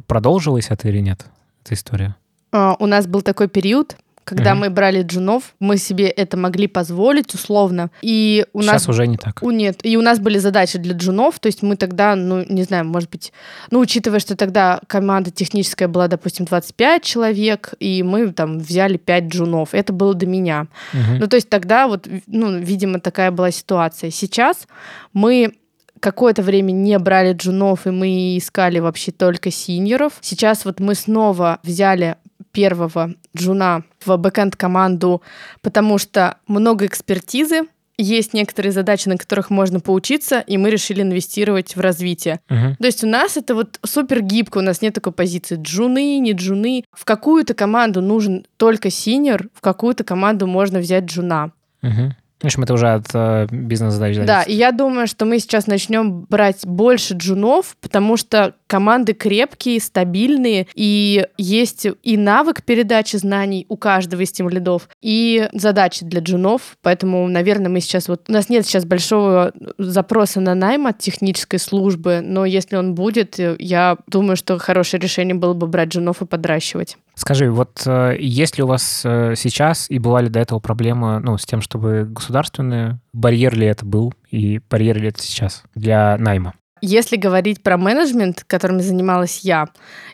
[SPEAKER 1] Продолжилась это или нет, эта история?
[SPEAKER 2] А, У нас был такой период, когда
[SPEAKER 1] Мгм.
[SPEAKER 2] мы брали джунов, мы себе это могли позволить условно, и у
[SPEAKER 1] Сейчас
[SPEAKER 2] нас
[SPEAKER 1] уже не так.
[SPEAKER 2] У, нет, и у нас были задачи для джунов, то есть мы тогда, ну, не знаю, может быть, ну, учитывая, что тогда команда техническая была, допустим, 25 человек, и мы там взяли 5 джунов, это было до меня.
[SPEAKER 1] Мгм.
[SPEAKER 2] Ну, то есть тогда вот, ну, видимо, такая была ситуация. Сейчас мы какое-то время не брали джунов, и мы искали вообще только синьоров. Сейчас вот мы снова взяли первого джуна в бэкэнд-команду, потому что много экспертизы, есть некоторые задачи, на которых можно поучиться, и мы решили инвестировать в развитие.
[SPEAKER 1] Мгм.
[SPEAKER 2] То есть у нас это вот супер гибко, у нас нет такой позиции джуны, не джуны. В какую-то команду нужен только синьор, в какую-то команду можно взять джуна.
[SPEAKER 1] Мгм. В общем, это уже от э, бизнес-задач
[SPEAKER 2] Да, и я думаю, что мы сейчас начнем брать больше джунов, потому что команды крепкие, стабильные, и есть и навык передачи знаний у каждого из тем лидов, и задачи для джунов. Поэтому, наверное, мы сейчас вот... У нас нет сейчас большого запроса на найм от технической службы, но если он будет, я думаю, что хорошее решение было бы брать джунов и подращивать.
[SPEAKER 1] Скажи, вот э, есть ли у вас э, сейчас и была ли до этого проблема ну, с тем, чтобы государственные, барьер ли это был и барьер ли это сейчас для найма?
[SPEAKER 2] Если говорить про менеджмент, которым занималась я,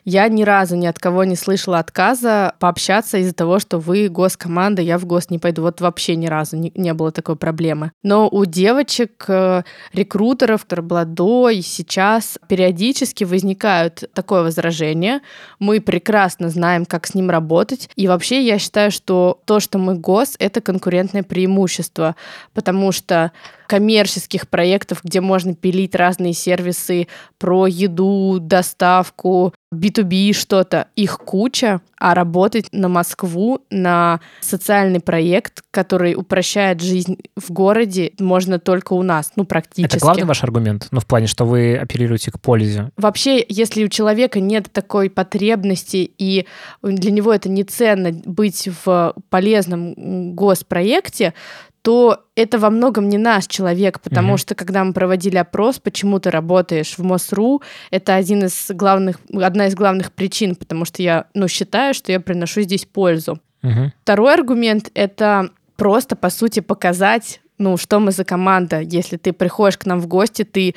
[SPEAKER 2] я ни разу ни от кого не слышала отказа пообщаться из-за того, что вы госкоманда, я в гос не пойду. Вот вообще ни разу не, не было такой проблемы. Но у девочек, э, рекрутеров, которая была до и сейчас, периодически возникают такое возражение. Мы прекрасно знаем, как с ним работать. И вообще я считаю, что то, что мы гос, это конкурентное преимущество, потому что коммерческих проектов, где можно пилить разные сервисы про еду, доставку, B2B что-то, их куча, а работать на Москву, на социальный проект, который упрощает жизнь в городе, можно только у нас, ну, практически.
[SPEAKER 1] Это главный ваш аргумент? Ну, в плане, что вы апеллируете к пользе.
[SPEAKER 2] Вообще, если у человека нет такой потребности, и для него это не ценно быть в полезном госпроекте, то это во многом не наш человек, потому
[SPEAKER 1] Мгм.
[SPEAKER 2] что когда мы проводили опрос, почему ты работаешь в МОСРУ, это один из главных, одна из главных причин, потому что я ну, считаю, что я приношу здесь пользу.
[SPEAKER 1] Мгм.
[SPEAKER 2] Второй аргумент — это просто, по сути, показать, ну, что мы за команда. Если ты приходишь к нам в гости, ты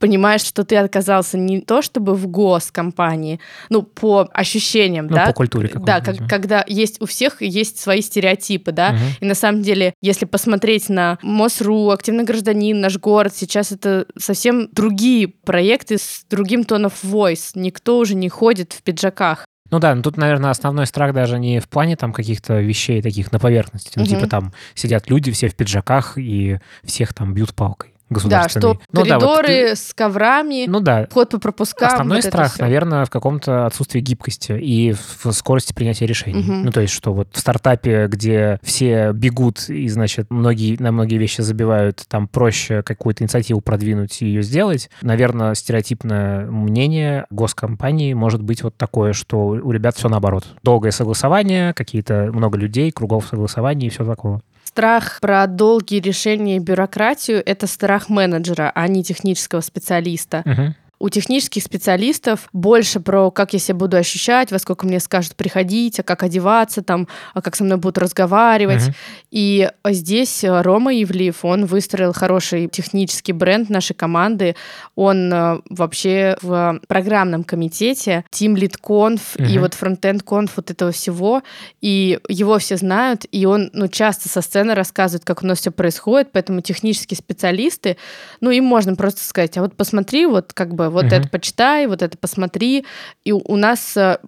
[SPEAKER 2] понимаешь, что ты оказался не то чтобы в госкомпании, ну, по ощущениям,
[SPEAKER 1] Ну,
[SPEAKER 2] да?
[SPEAKER 1] по культуре
[SPEAKER 2] Да, как- когда есть у всех есть свои стереотипы, да,
[SPEAKER 1] Мгм.
[SPEAKER 2] и на самом деле, если посмотреть на МОСРУ, «Активный гражданин», «Наш город», сейчас это совсем другие проекты с другим тон of voice. Никто уже не ходит в пиджаках.
[SPEAKER 1] Ну да, но тут, наверное, основной страх даже не в плане там каких-то вещей таких на поверхности. Ну,
[SPEAKER 2] Мгм.
[SPEAKER 1] типа там сидят люди все в пиджаках и всех там бьют палкой
[SPEAKER 2] Да,
[SPEAKER 1] государственной.
[SPEAKER 2] что
[SPEAKER 1] Ну да, вот
[SPEAKER 2] с коврами,
[SPEAKER 1] Ну да,
[SPEAKER 2] вход по пропускам.
[SPEAKER 1] Основной
[SPEAKER 2] вот
[SPEAKER 1] страх, наверное, в каком-то отсутствии гибкости и в скорости принятия решений.
[SPEAKER 2] Мгм.
[SPEAKER 1] Ну, то есть, что вот в стартапе, где все бегут и, значит, многие, на многие вещи забивают, там проще какую-то инициативу продвинуть и ее сделать. Наверное, стереотипное мнение госкомпании может быть вот такое, что у ребят все наоборот. Долгое согласование, какие-то много людей, кругов согласований и все такого.
[SPEAKER 2] Страх про долгие решения и бюрократию — это страх менеджера, а не технического специалиста.
[SPEAKER 1] Мгм.
[SPEAKER 2] У технических специалистов больше про как я себя буду ощущать, во сколько мне скажут приходить, а как одеваться там, а как со мной будут разговаривать. Угу. И здесь Рома Ивлиев, он выстроил хороший технический бренд нашей команды. Он э, вообще в программном комитете, Team Lead Conf угу. и вот Frontend Conf вот этого всего. И его все знают, и он ну, часто со сцены рассказывает, как у нас все происходит, поэтому технические специалисты, ну, им можно просто сказать, а вот посмотри, вот как бы вот угу. это почитай, вот это посмотри. И у нас э,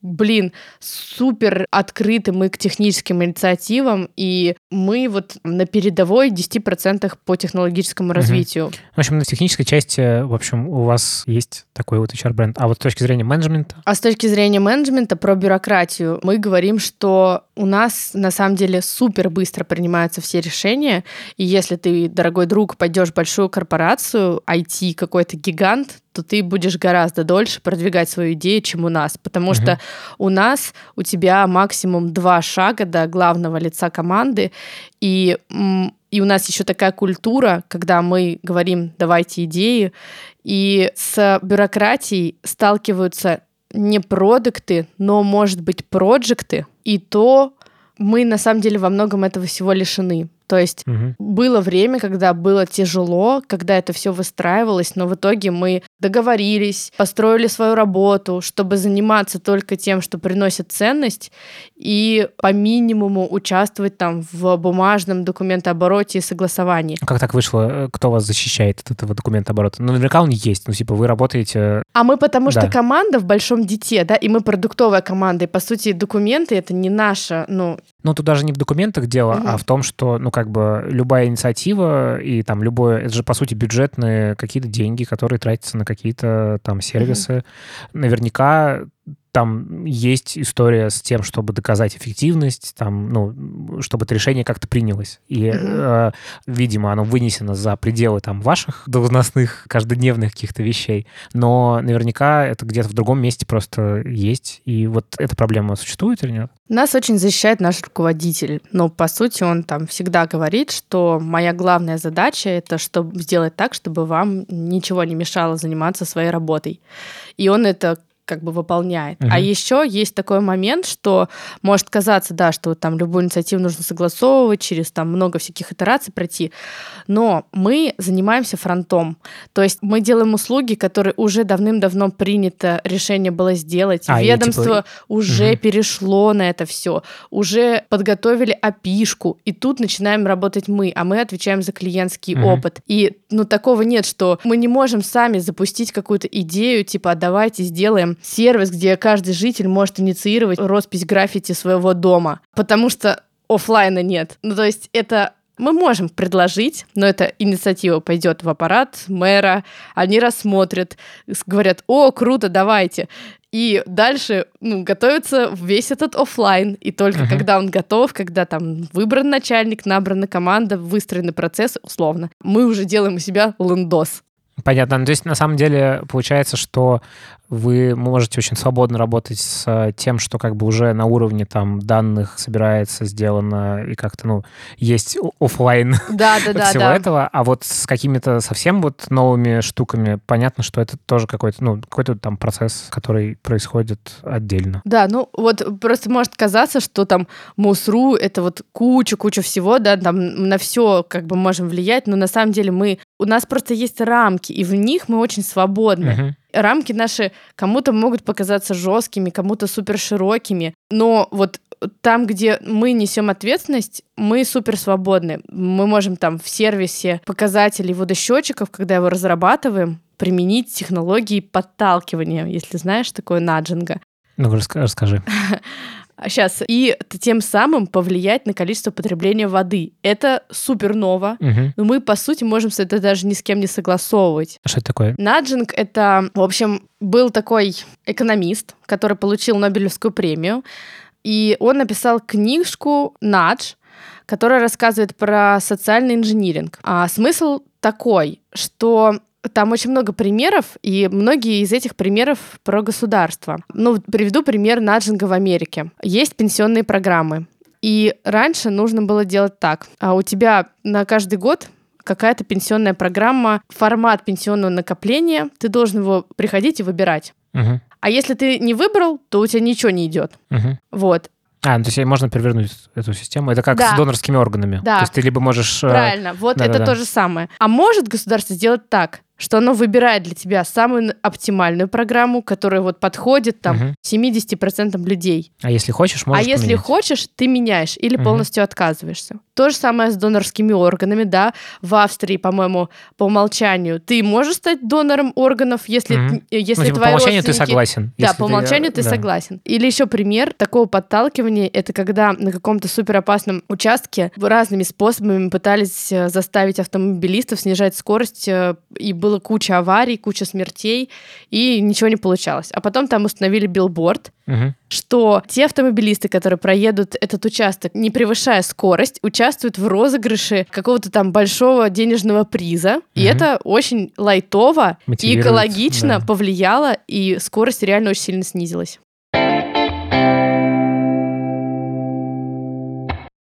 [SPEAKER 2] блин, супер открыты мы к техническим инициативам, и мы вот на передовой 10% по технологическому развитию. Угу.
[SPEAKER 1] В общем, на технической части, в общем, у вас есть такой вот HR-бренд. А вот с точки зрения менеджмента?
[SPEAKER 2] А с точки зрения менеджмента про бюрократию мы говорим, что у нас на самом деле супер быстро принимаются все решения, и если ты, дорогой друг, пойдешь в большую корпорацию, IT какой-то гигант, то ты будешь гораздо дольше продвигать свою идею, чем у нас. Потому угу. что у нас, у тебя максимум два шага до главного лица команды, и, и у нас еще такая культура, когда мы говорим «давайте идеи», и с бюрократией сталкиваются не продукты, но, может быть, проекты, и то мы на самом деле во многом этого всего лишены. То есть угу. было время, когда было тяжело, когда это все выстраивалось, но в итоге мы договорились, построили свою работу, чтобы заниматься только тем, что приносит ценность, и по минимуму участвовать там в бумажном документообороте и согласовании.
[SPEAKER 1] Как так вышло? Э, кто вас защищает от этого документооборота? Ну, наверняка он есть. Ну, типа, вы работаете...
[SPEAKER 2] А мы потому да. что команда в большом дите, да, и мы продуктовая команда, и, по сути, документы — это не наша, ну...
[SPEAKER 1] Ну, тут даже не в документах дело, угу. а в том, что, ну, как бы любая инициатива и там любое, это же по сути бюджетные какие-то деньги, которые тратятся на какие-то там сервисы. Mm-hmm. Наверняка там есть история с тем, чтобы доказать эффективность, там, ну, чтобы это решение как-то принялось. И, э, видимо, оно вынесено за пределы там ваших должностных, каждодневных каких-то вещей. Но наверняка это где-то в другом месте просто есть. И вот эта проблема существует или нет?
[SPEAKER 2] Нас очень защищает наш руководитель. Но, по сути, он там всегда говорит, что моя главная задача — это чтобы сделать так, чтобы вам ничего не мешало заниматься своей работой. И он это как бы выполняет. Угу. А еще есть такой момент, что может казаться, да, что там любую инициативу нужно согласовывать, через там много всяких итераций пройти, но мы занимаемся фронтом. То есть мы делаем услуги, которые уже давным-давно принято решение было сделать. А, Ведомство типа... уже угу. перешло на это все, уже подготовили опишку, и тут начинаем работать мы, а мы отвечаем за клиентский угу. опыт. И ну такого нет, что мы не можем сами запустить какую-то идею, типа, «А давайте сделаем сервис, где каждый житель может инициировать роспись граффити своего дома, потому что офлайна нет. Ну, то есть это мы можем предложить, но эта инициатива пойдет в аппарат мэра, они рассмотрят, говорят, о, круто, давайте. И дальше ну, готовится весь этот офлайн. И только uh-huh. когда он готов, когда там выбран начальник, набрана команда, выстроенный процесс, условно, мы уже делаем у себя лендос.
[SPEAKER 1] Понятно. Ну, то есть, на самом деле, получается, что вы можете очень свободно работать с э, тем, что как бы уже на уровне там данных собирается, сделано, и как-то, ну, есть офлайн
[SPEAKER 2] да, да, да,
[SPEAKER 1] всего да. этого, а вот с какими-то совсем вот новыми штуками понятно, что это тоже какой-то, ну, какой-то там процесс, который происходит отдельно.
[SPEAKER 2] Да, ну, вот просто может казаться, что там МУСРУ — это вот куча-куча всего, да, там на все как бы можем влиять, но на самом деле мы... У нас просто есть рамки, и в них мы очень свободны. Uh-huh рамки наши кому-то могут показаться жесткими, кому-то супер широкими, но вот там, где мы несем ответственность, мы супер свободны. Мы можем там в сервисе показателей водосчетчиков, когда его разрабатываем, применить технологии подталкивания, если знаешь такое наджинга.
[SPEAKER 1] Ну, расскажи.
[SPEAKER 2] Сейчас. И тем самым повлиять на количество потребления воды. Это супер ново. Угу. Но мы, по сути, можем это даже ни с кем не согласовывать.
[SPEAKER 1] А что это такое?
[SPEAKER 2] Наджинг — это, в общем, был такой экономист, который получил Нобелевскую премию. И он написал книжку «Надж», которая рассказывает про социальный инжиниринг. А смысл такой, что там очень много примеров, и многие из этих примеров про государство. Ну, приведу пример наджинга в Америке. Есть пенсионные программы. И раньше нужно было делать так. А у тебя на каждый год какая-то пенсионная программа, формат пенсионного накопления, ты должен его приходить и выбирать.
[SPEAKER 1] Мгм.
[SPEAKER 2] А если ты не выбрал, то у тебя ничего не идет.
[SPEAKER 1] Мгм.
[SPEAKER 2] Вот.
[SPEAKER 1] А, ну, то есть можно перевернуть эту систему. Это как
[SPEAKER 2] Да.
[SPEAKER 1] с донорскими органами.
[SPEAKER 2] Да.
[SPEAKER 1] То есть ты либо можешь... э,
[SPEAKER 2] Правильно, вот это
[SPEAKER 1] да-да-да.
[SPEAKER 2] то же самое. А может государство сделать так, что оно выбирает для тебя самую оптимальную программу, которая вот подходит там
[SPEAKER 1] Мгм.
[SPEAKER 2] 70% людей.
[SPEAKER 1] А если хочешь, можешь
[SPEAKER 2] а если
[SPEAKER 1] поменять.
[SPEAKER 2] хочешь, ты меняешь или
[SPEAKER 1] Мгм.
[SPEAKER 2] полностью отказываешься. То же самое с донорскими органами, да. В Австрии, по-моему, по умолчанию ты можешь стать донором органов, если,
[SPEAKER 1] Мгм.
[SPEAKER 2] если
[SPEAKER 1] Ну, типа, по
[SPEAKER 2] твои
[SPEAKER 1] умолчанию ты согласен.
[SPEAKER 2] Да, по
[SPEAKER 1] ты,
[SPEAKER 2] умолчанию
[SPEAKER 1] э,
[SPEAKER 2] ты
[SPEAKER 1] да.
[SPEAKER 2] согласен. Или еще пример такого подталкивания, это когда на каком-то суперопасном участке разными способами пытались э, заставить автомобилистов снижать скорость, э, и было куча аварий, куча смертей, и ничего не получалось. А потом там установили билборд,
[SPEAKER 1] Мгм.
[SPEAKER 2] Что те автомобилисты, которые проедут этот участок, не превышая скорость, участвуют в розыгрыше какого-то там большого денежного приза. И
[SPEAKER 1] Мгм.
[SPEAKER 2] это очень лайтово и экологично
[SPEAKER 1] да.
[SPEAKER 2] повлияло, и скорость реально очень сильно снизилась.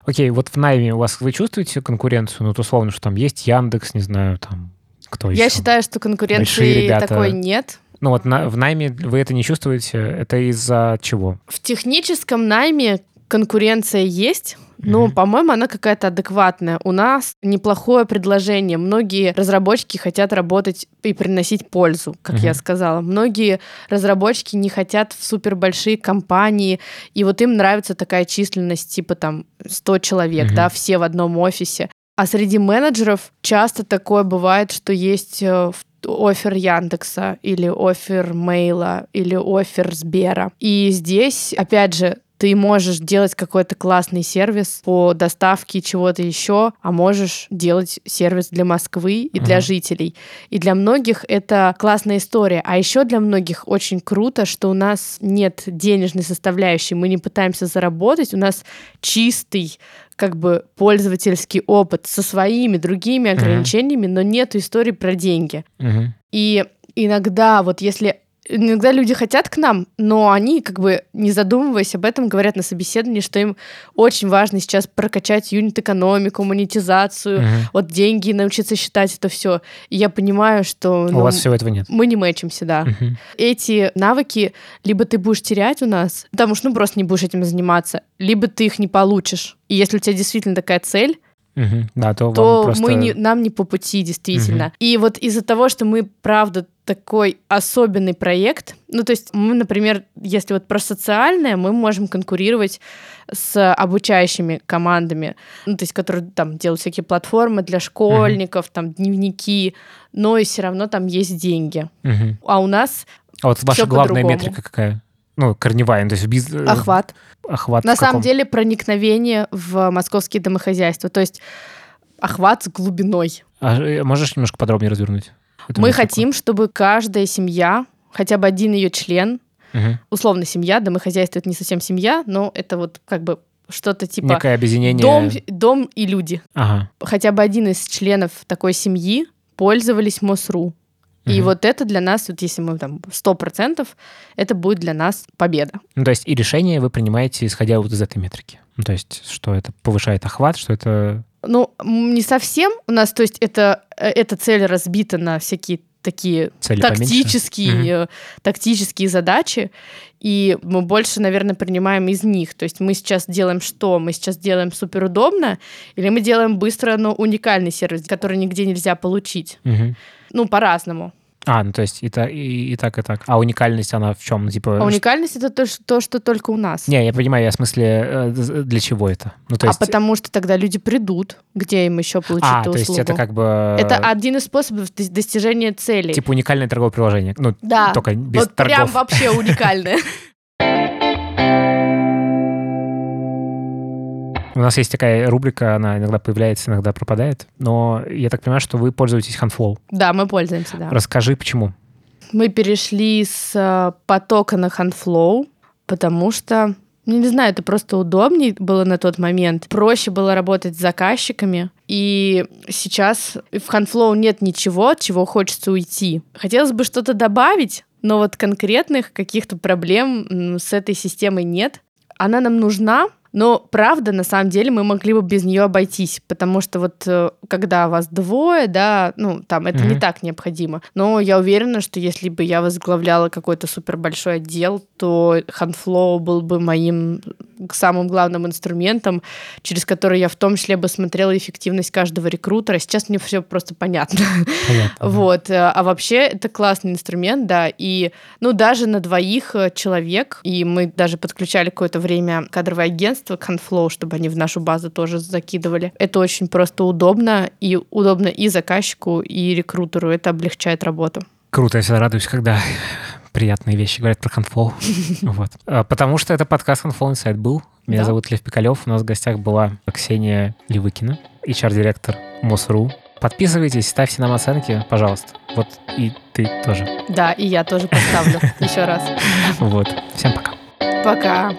[SPEAKER 1] Окей, вот в найме у вас вы чувствуете конкуренцию? Ну, вот условно, что там есть Яндекс, не знаю, там кто еще?
[SPEAKER 2] Я считаю, что конкуренции такой нет.
[SPEAKER 1] Ну вот на- в найме вы это не чувствуете? Это из-за чего?
[SPEAKER 2] В техническом найме конкуренция есть, но,
[SPEAKER 1] Мгм.
[SPEAKER 2] по-моему, она какая-то адекватная. У нас неплохое предложение. Многие разработчики хотят работать и приносить пользу, как я
[SPEAKER 1] Мгм.
[SPEAKER 2] сказала. Многие разработчики не хотят в супербольшие компании, и вот им нравится такая численность, типа там 100 человек,
[SPEAKER 1] Мгм.
[SPEAKER 2] да, все в одном офисе. А среди менеджеров часто такое бывает, что есть э, в- офер Яндекса или офер Мейла или офер Сбера. И здесь, опять же, ты можешь делать какой-то классный сервис по доставке чего-то еще, а можешь делать сервис для Москвы и для
[SPEAKER 1] Мгм.
[SPEAKER 2] жителей. И для многих это классная история. А еще для многих очень круто, что у нас нет денежной составляющей. Мы не пытаемся заработать. У нас чистый как бы пользовательский опыт со своими другими ограничениями, но нет истории про деньги.
[SPEAKER 1] Мгм.
[SPEAKER 2] И иногда вот если иногда люди хотят к нам, но они как бы не задумываясь об этом говорят на собеседовании, что им очень важно сейчас прокачать юнит-экономику, монетизацию,
[SPEAKER 1] Мгм.
[SPEAKER 2] вот деньги, научиться считать это все. И я понимаю, что
[SPEAKER 1] У
[SPEAKER 2] ну,
[SPEAKER 1] вас всего этого нет.
[SPEAKER 2] мы не мэчимся, да.
[SPEAKER 1] Мгм.
[SPEAKER 2] Эти навыки либо ты будешь терять у нас, потому что ну просто не будешь этим заниматься, либо ты их не получишь. И если у тебя действительно такая цель,
[SPEAKER 1] Мгм. Да, то,
[SPEAKER 2] то
[SPEAKER 1] просто...
[SPEAKER 2] мы не, нам не по пути, действительно. И вот из-за того, что мы, правда, такой особенный проект, ну, то есть мы, например, если вот про социальное, мы можем конкурировать с обучающими командами, ну, то есть которые там делают всякие платформы для школьников, там дневники, но и все равно там есть деньги.
[SPEAKER 1] Мгм.
[SPEAKER 2] А у нас
[SPEAKER 1] А вот ваша главная
[SPEAKER 2] по-другому.
[SPEAKER 1] метрика какая? Ну, корневая, ну, то есть биз... э,
[SPEAKER 2] охват.
[SPEAKER 1] охват
[SPEAKER 2] На самом деле проникновение в московские домохозяйства, то есть охват с глубиной.
[SPEAKER 1] А, э, можешь немножко подробнее развернуть?
[SPEAKER 2] Мы хотим, чтобы каждая семья, хотя бы один ее член,
[SPEAKER 1] Мгм.
[SPEAKER 2] условно семья, домохозяйство это не совсем семья, но это вот как бы что-то типа
[SPEAKER 1] Некое объединение...
[SPEAKER 2] дом, дом и люди.
[SPEAKER 1] Ага.
[SPEAKER 2] Хотя бы один из членов такой семьи пользовались МОСРУ. И вот это для нас, вот если мы там 100%, это будет для нас победа.
[SPEAKER 1] Ну, то есть и решение вы принимаете, исходя вот из этой метрики. Ну, то есть что это повышает охват, что это...
[SPEAKER 2] Ну, не совсем у нас, то есть это, э, эта цель разбита на всякие такие
[SPEAKER 1] Цели поменьше?
[SPEAKER 2] тактические, э, тактические задачи, и мы больше, наверное, принимаем из них. То есть мы сейчас делаем что? Мы сейчас делаем суперудобно, или мы делаем быстро, но уникальный сервис, который нигде нельзя получить?
[SPEAKER 1] Мгм.
[SPEAKER 2] Ну, по-разному.
[SPEAKER 1] А, ну то есть и, та- и, и так, и так. А уникальность, она в чем? Типа...
[SPEAKER 2] А уникальность это то, что, то, что только у нас.
[SPEAKER 1] Не, я понимаю, я в смысле, э, для чего это? Ну, то
[SPEAKER 2] а
[SPEAKER 1] есть...
[SPEAKER 2] потому что тогда люди придут, где им еще получить
[SPEAKER 1] А,
[SPEAKER 2] эту
[SPEAKER 1] то есть
[SPEAKER 2] услугу.
[SPEAKER 1] это как бы...
[SPEAKER 2] Это один из способов дос- достижения целей.
[SPEAKER 1] Типа уникальное торговое приложение. Ну,
[SPEAKER 2] Да.
[SPEAKER 1] только без
[SPEAKER 2] вот прям
[SPEAKER 1] торгов.
[SPEAKER 2] вообще уникальное.
[SPEAKER 1] У нас есть такая рубрика, она иногда появляется, иногда пропадает. Но я так понимаю, что вы пользуетесь HandFlow.
[SPEAKER 2] Да, мы пользуемся, да.
[SPEAKER 1] Расскажи, почему.
[SPEAKER 2] Мы перешли с э, потока на HandFlow, потому что, ну, не знаю, это просто удобнее было на тот момент. Проще было работать с заказчиками. И сейчас в HandFlow нет ничего, от чего хочется уйти. Хотелось бы что-то добавить, но вот конкретных каких-то проблем с этой системой нет. Она нам нужна, Но правда, на самом деле, мы могли бы без нее обойтись, потому что вот э, когда вас двое, да, ну, там это mm-hmm. не так необходимо. Но я уверена, что если бы я возглавляла какой-то супер большой отдел, то Ханфлоу был бы моим самым главным инструментом, через который я в том числе бы смотрела эффективность каждого рекрутера. Сейчас мне все просто понятно. понятно вот. Э, а вообще это классный инструмент, да. И, ну, даже на двоих э, человек, и мы даже подключали какое-то время кадровое агентство Conflow, чтобы они в нашу базу тоже закидывали. Это очень просто удобно, и удобно и заказчику, и рекрутеру. Это облегчает работу.
[SPEAKER 1] Круто, я всегда радуюсь, когда приятные вещи говорят про Handflow. вот. А, потому что это подкаст Handflow Insight был. Меня да. зовут Лев Пикалев. У нас в гостях была Ксения Левыкина, HR-директор МОСРУ. Подписывайтесь, ставьте нам оценки, пожалуйста. Вот и ты тоже.
[SPEAKER 2] Да, и я тоже поставлю еще раз.
[SPEAKER 1] Вот. Всем пока.
[SPEAKER 2] Пока.